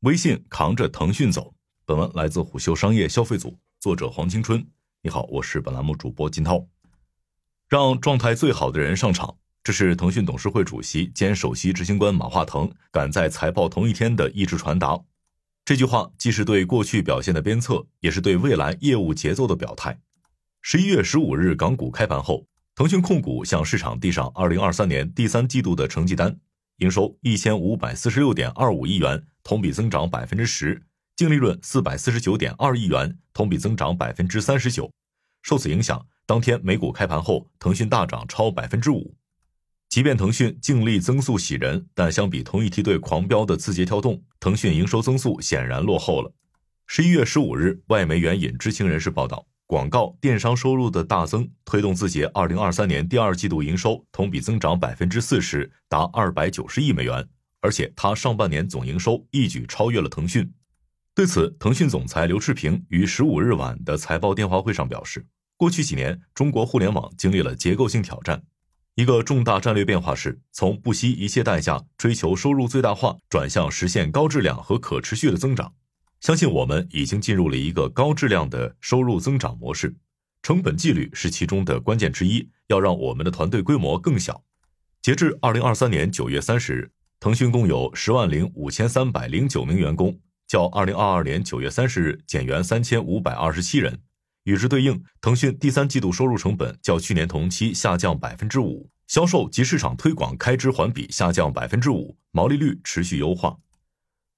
微信扛着腾讯走。本文来自虎嗅商业消费组，作者黄青春。你好，我是本栏目主播金涛。让状态最好的人上场，这是腾讯董事会主席兼首席执行官马化腾赶在财报同一天的一直传达。这句话既是对过去表现的鞭策，也是对未来业务节奏的表态。十一月十五日港股开盘后，腾讯控股向市场递上二零二三年第三季度的成绩单。营收一千五百四十六点二五亿元，同比增长百分之十；净利润四百四十九点二亿元，同比增长百分之三十九。受此影响，当天美股开盘后，腾讯大涨超百分之五。即便腾讯净利增速喜人，但相比同一梯队狂飙的字节跳动，腾讯营收增速显然落后了。十一月十五日，外媒援引知情人士报道。广告电商收入的大增，推动字节二零二三年第二季度营收同比增长百分之四十，达二百九十亿美元。而且，它上半年总营收一举超越了腾讯。对此，腾讯总裁刘炽平于十五日晚的财报电话会上表示，过去几年，中国互联网经历了结构性挑战，一个重大战略变化是从不惜一切代价追求收入最大化，转向实现高质量和可持续的增长。相信我们已经进入了一个高质量的收入增长模式，成本纪律是其中的关键之一。要让我们的团队规模更小。截至二零二三年九月三十日，腾讯共有十万零五千三百零九名员工，较二零二二年九月三十日减员三千五百二十七人。与之对应，腾讯第三季度收入成本较去年同期下降百分之五，销售及市场推广开支环比下降百分之五，毛利率持续优化。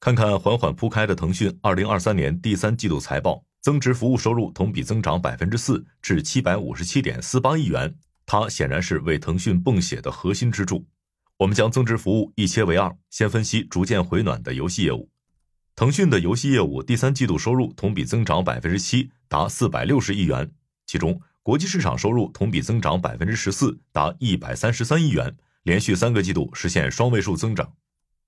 看看缓缓铺开的腾讯二零二三年第三季度财报，增值服务收入同比增长百分之四，至七百五十七点四八亿元。它显然是为腾讯泵血的核心支柱。我们将增值服务一切为二，先分析逐渐回暖的游戏业务。腾讯的游戏业务第三季度收入同比增长百分之七，达四百六十亿元，其中国际市场收入同比增长百分之十四，达一百三十三亿元，连续三个季度实现双位数增长。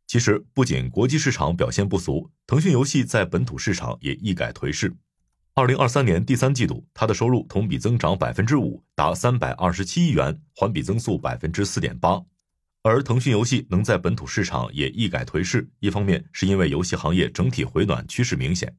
其实，不仅国际市场表现不俗，腾讯游戏在本土市场也一改颓势。二零二三年第三季度，它的收入同比增长百分之五，达三百二十七亿元，环比增速百分之四点八。而腾讯游戏能在本土市场也一改颓势，一方面是因为游戏行业整体回暖趋势明显，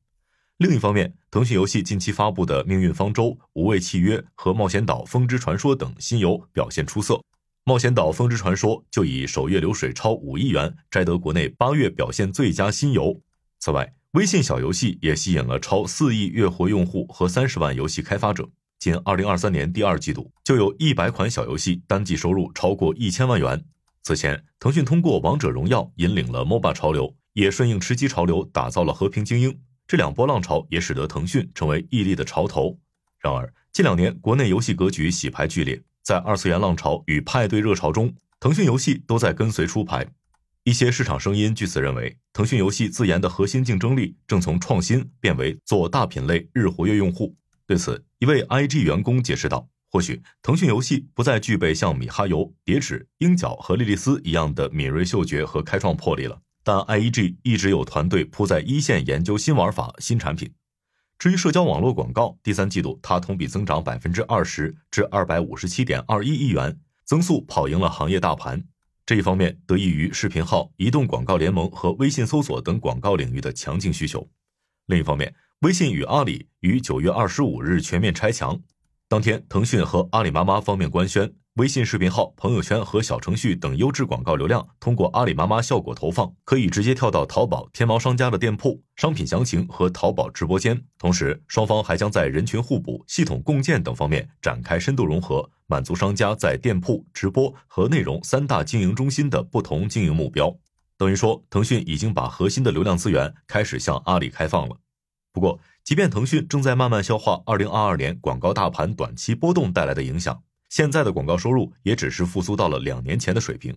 另一方面，腾讯游戏近期发布的《命运方舟》《无畏契约》和《冒险岛风之传说》等新游表现出色。冒险岛风之传说就以首月流水超五亿元，摘得国内八月表现最佳新游。此外，微信小游戏也吸引了超四亿月活用户和三十万游戏开发者。仅二零二三年第二季度，就有一百款小游戏单季收入超过一千万元。此前，腾讯通过王者荣耀引领了 MOBA 潮流，也顺应吃鸡潮流打造了和平精英。这两波浪潮也使得腾讯成为屹立的潮头。然而，近两年国内游戏格局洗牌剧烈。在二次元浪潮与派对热潮中，腾讯游戏都在跟随出牌。一些市场声音据此认为，腾讯游戏自研的核心竞争力正从创新变为做大品类、日活跃用户。对此，一位 IG 员工解释道：“或许腾讯游戏不再具备像米哈游、叠纸、鹰角和莉莉丝一样的敏锐嗅觉和开创魄力了，但 IEG 一直有团队扑在一线研究新玩法、新产品。”至于社交网络广告，第三季度它同比增长百分之二十，至二百五十七点二一亿元，增速跑赢了行业大盘。这一方面得益于视频号、移动广告联盟和微信搜索等广告领域的强劲需求。另一方面，微信与阿里于九月二十五日全面拆墙，当天，腾讯和阿里妈妈方面官宣。微信视频号、朋友圈和小程序等优质广告流量，通过阿里妈妈效果投放，可以直接跳到淘宝、天猫商家的店铺、商品详情和淘宝直播间。同时，双方还将在人群互补、系统共建等方面展开深度融合，满足商家在店铺、直播和内容三大经营中心的不同经营目标。等于说，腾讯已经把核心的流量资源开始向阿里开放了。不过，即便腾讯正在慢慢消化2022年广告大盘短期波动带来的影响。现在的广告收入也只是复苏到了两年前的水平。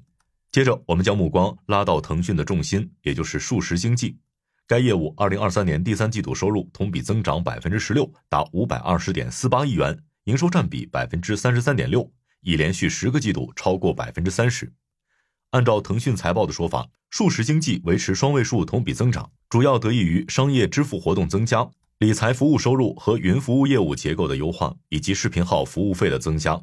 接着，我们将目光拉到腾讯的重心，也就是数实经济。该业务二零二三年第三季度收入同比增长百分之十六，达五百二十点四八亿元，营收占比百分之三十三点六，已连续十个季度超过百分之三十。按照腾讯财报的说法，数实经济维持双位数同比增长，主要得益于商业支付活动增加、理财服务收入和云服务业务结构的优化，以及视频号服务费的增加。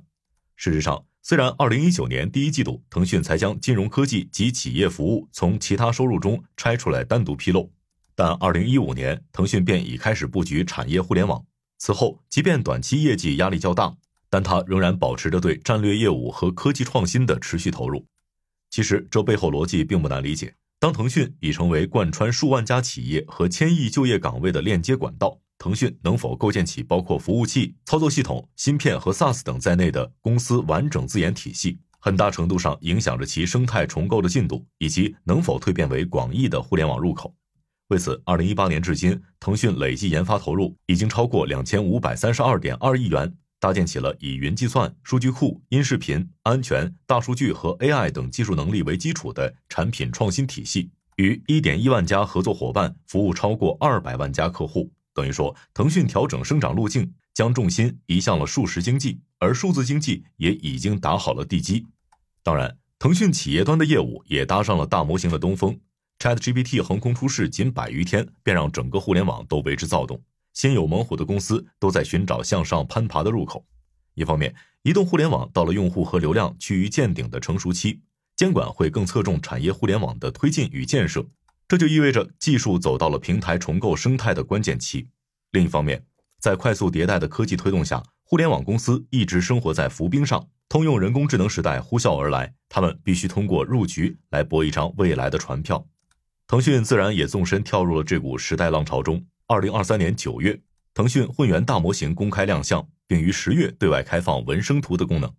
事实上，虽然二零一九年第一季度腾讯才将金融科技及企业服务从其他收入中拆出来单独披露，但2015年，腾讯便已开始布局产业互联网。此后，即便短期业绩压力较大，但它仍然保持着对战略业务和科技创新的持续投入。其实，这背后逻辑并不难理解。当腾讯已成为贯穿数万家企业和千亿就业岗位的链接管道，腾讯能否构建起包括服务器、操作系统、芯片和 SaaS 等在内的公司完整自研体系，很大程度上影响着其生态重构的进度，以及能否蜕变为广义的互联网入口。为此，二零一八年至今，腾讯累计研发投入已经超过两千五百三十二点二亿元。搭建起了以云计算、数据库、音视频、安全、大数据和 AI 等技术能力为基础的产品创新体系，与一点一万家合作伙伴服务超过二百万家客户。等于说，腾讯调整生长路径，将重心移向了数实经济，而数字经济也已经打好了地基。当然，腾讯企业端的业务也搭上了大模型的东风，ChatGPT 横空出世，仅百余天便让整个互联网都为之躁动。心有猛虎的公司都在寻找向上攀爬的入口。一方面，移动互联网到了用户和流量趋于见顶的成熟期，监管会更侧重产业互联网的推进与建设，这就意味着技术走到了平台重构生态的关键期。另一方面，在快速迭代的科技推动下，互联网公司一直生活在浮冰上，通用人工智能时代呼啸而来，他们必须通过入局来搏一张未来的船票。腾讯自然也纵身跳入了这股时代浪潮中。二零二三年九月，腾讯混元大模型公开亮相，并于十月对外开放文生图的功能。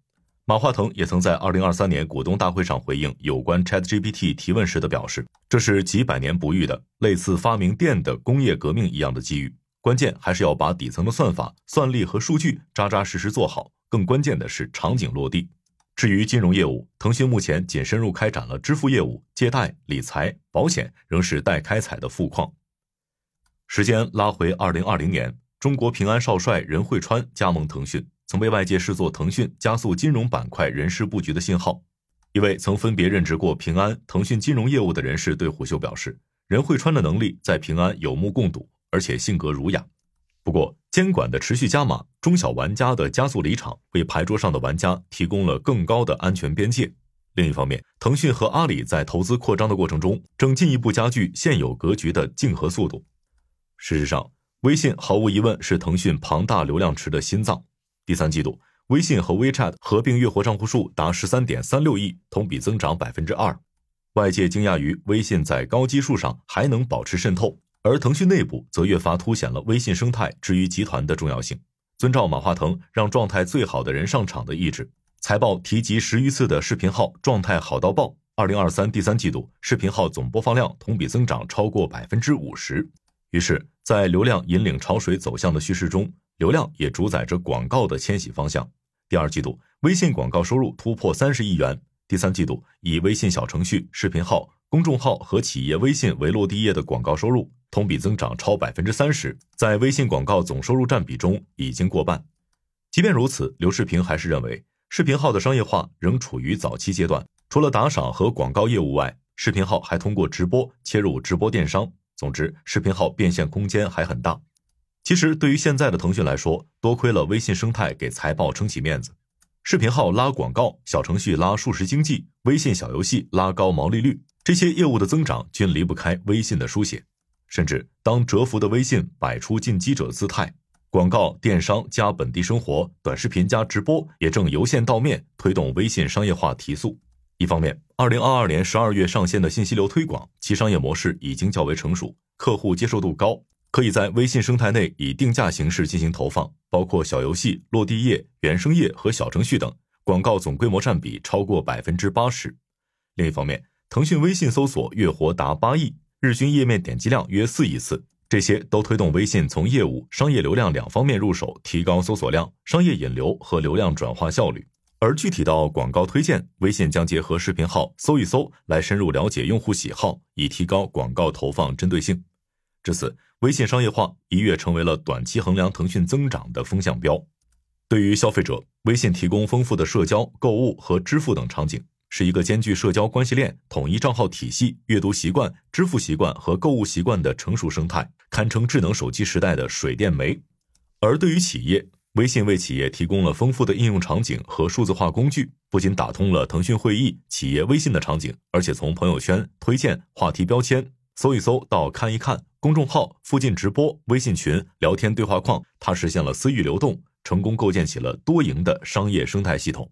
马化腾也曾在二零二三年股东大会上回应有关 ChatGPT 提问时的表示：“这是几百年不遇的类似发明电的工业革命一样的机遇。关键还是要把底层的算法、算力和数据扎扎实实做好。更关键的是场景落地。至于金融业务，腾讯目前仅深入开展了支付业务、借贷、理财、保险，仍是待开采的富矿。”时间拉回二零二零年，中国平安少帅任汇川加盟腾讯，曾被外界视作腾讯加速金融板块人事布局的信号。一位曾分别任职过平安、腾讯金融业务的人士对虎嗅表示，任汇川的能力在平安有目共睹，而且性格儒雅。不过，监管的持续加码，中小玩家的加速离场，为牌桌上的玩家提供了更高的安全边界。另一方面，腾讯和阿里在投资扩张的过程中，正进一步加剧现有格局的竞合速度。事实上，微信毫无疑问是腾讯庞大流量池的心脏。第三季度，微信和 WeChat 合并月活账户数达十三点三六亿，同比增长百分之二。外界惊讶于微信在高基数上还能保持渗透，而腾讯内部则越发凸显了微信生态之于集团的重要性。遵照马化腾让状态最好的人上场的意志，财报提及十余次的视频号状态好到爆。二零二三第三季度，视频号总播放量同比增长超过百分之五十。于是，在流量引领潮水走向的叙事中，流量也主宰着广告的迁徙方向。第二季度，微信广告收入突破三十亿元。第三季度，以微信小程序、视频号、公众号和企业微信为落地页的广告收入同比增长超百分之三十，在微信广告总收入占比中已经过半。即便如此，刘世平还是认为，视频号的商业化仍处于早期阶段。除了打赏和广告业务外，视频号还通过直播切入直播电商。总之，视频号变现空间还很大。其实，对于现在的腾讯来说，多亏了微信生态给财报撑起面子。视频号拉广告，小程序拉数十经济，微信小游戏拉高毛利率，这些业务的增长均离不开微信的书写。甚至当蛰伏的微信摆出进击者姿态，广告、电商加本地生活、短视频加直播，也正由线到面推动微信商业化提速。一方面，二零二二年十二月上线的信息流推广，其商业模式已经较为成熟，客户接受度高，可以在微信生态内以定价形式进行投放，包括小游戏、落地页、原生页和小程序等，广告总规模占比超过百分之八十。另一方面，腾讯微信搜索月活达八亿，日均页面点击量约四亿次，这些都推动微信从业务、商业流量两方面入手，提高搜索量、商业引流和流量转化效率。而具体到广告推荐，微信将结合视频号搜一搜来深入了解用户喜好，以提高广告投放针对性。至此，微信商业化一跃成为了短期衡量腾讯增长的风向标。对于消费者，微信提供丰富的社交、购物和支付等场景，是一个兼具社交关系链、统一账号体系、阅读习惯、支付习惯和购物习惯的成熟生态，堪称智能手机时代的水电煤。而对于企业，微信为企业提供了丰富的应用场景和数字化工具，不仅打通了腾讯会议、企业微信的场景，而且从朋友圈、推荐、话题标签、搜一搜到看一看、公众号、附近直播、微信群、聊天对话框，它实现了私域流动，成功构建起了多赢的商业生态系统。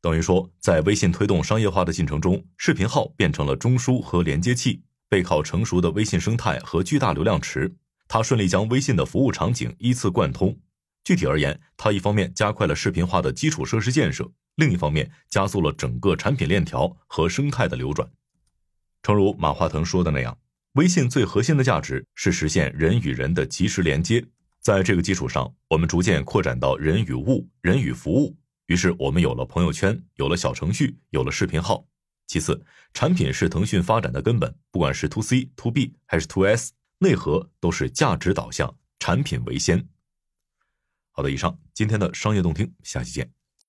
等于说，在微信推动商业化的进程中，视频号变成了中枢和连接器，背靠成熟的微信生态和巨大流量池，它顺利将微信的服务场景依次贯通。具体而言，它一方面加快了视频化的基础设施建设，另一方面加速了整个产品链条和生态的流转。诚如马化腾说的那样，微信最核心的价值是实现人与人的及时连接。在这个基础上，我们逐渐扩展到人与物、人与服务。于是，我们有了朋友圈，有了小程序，有了视频号。其次，产品是腾讯发展的根本，不管是 to C、to B 还是 to S，内核都是价值导向，产品为先。好的，以上今天的商业动听，下期见。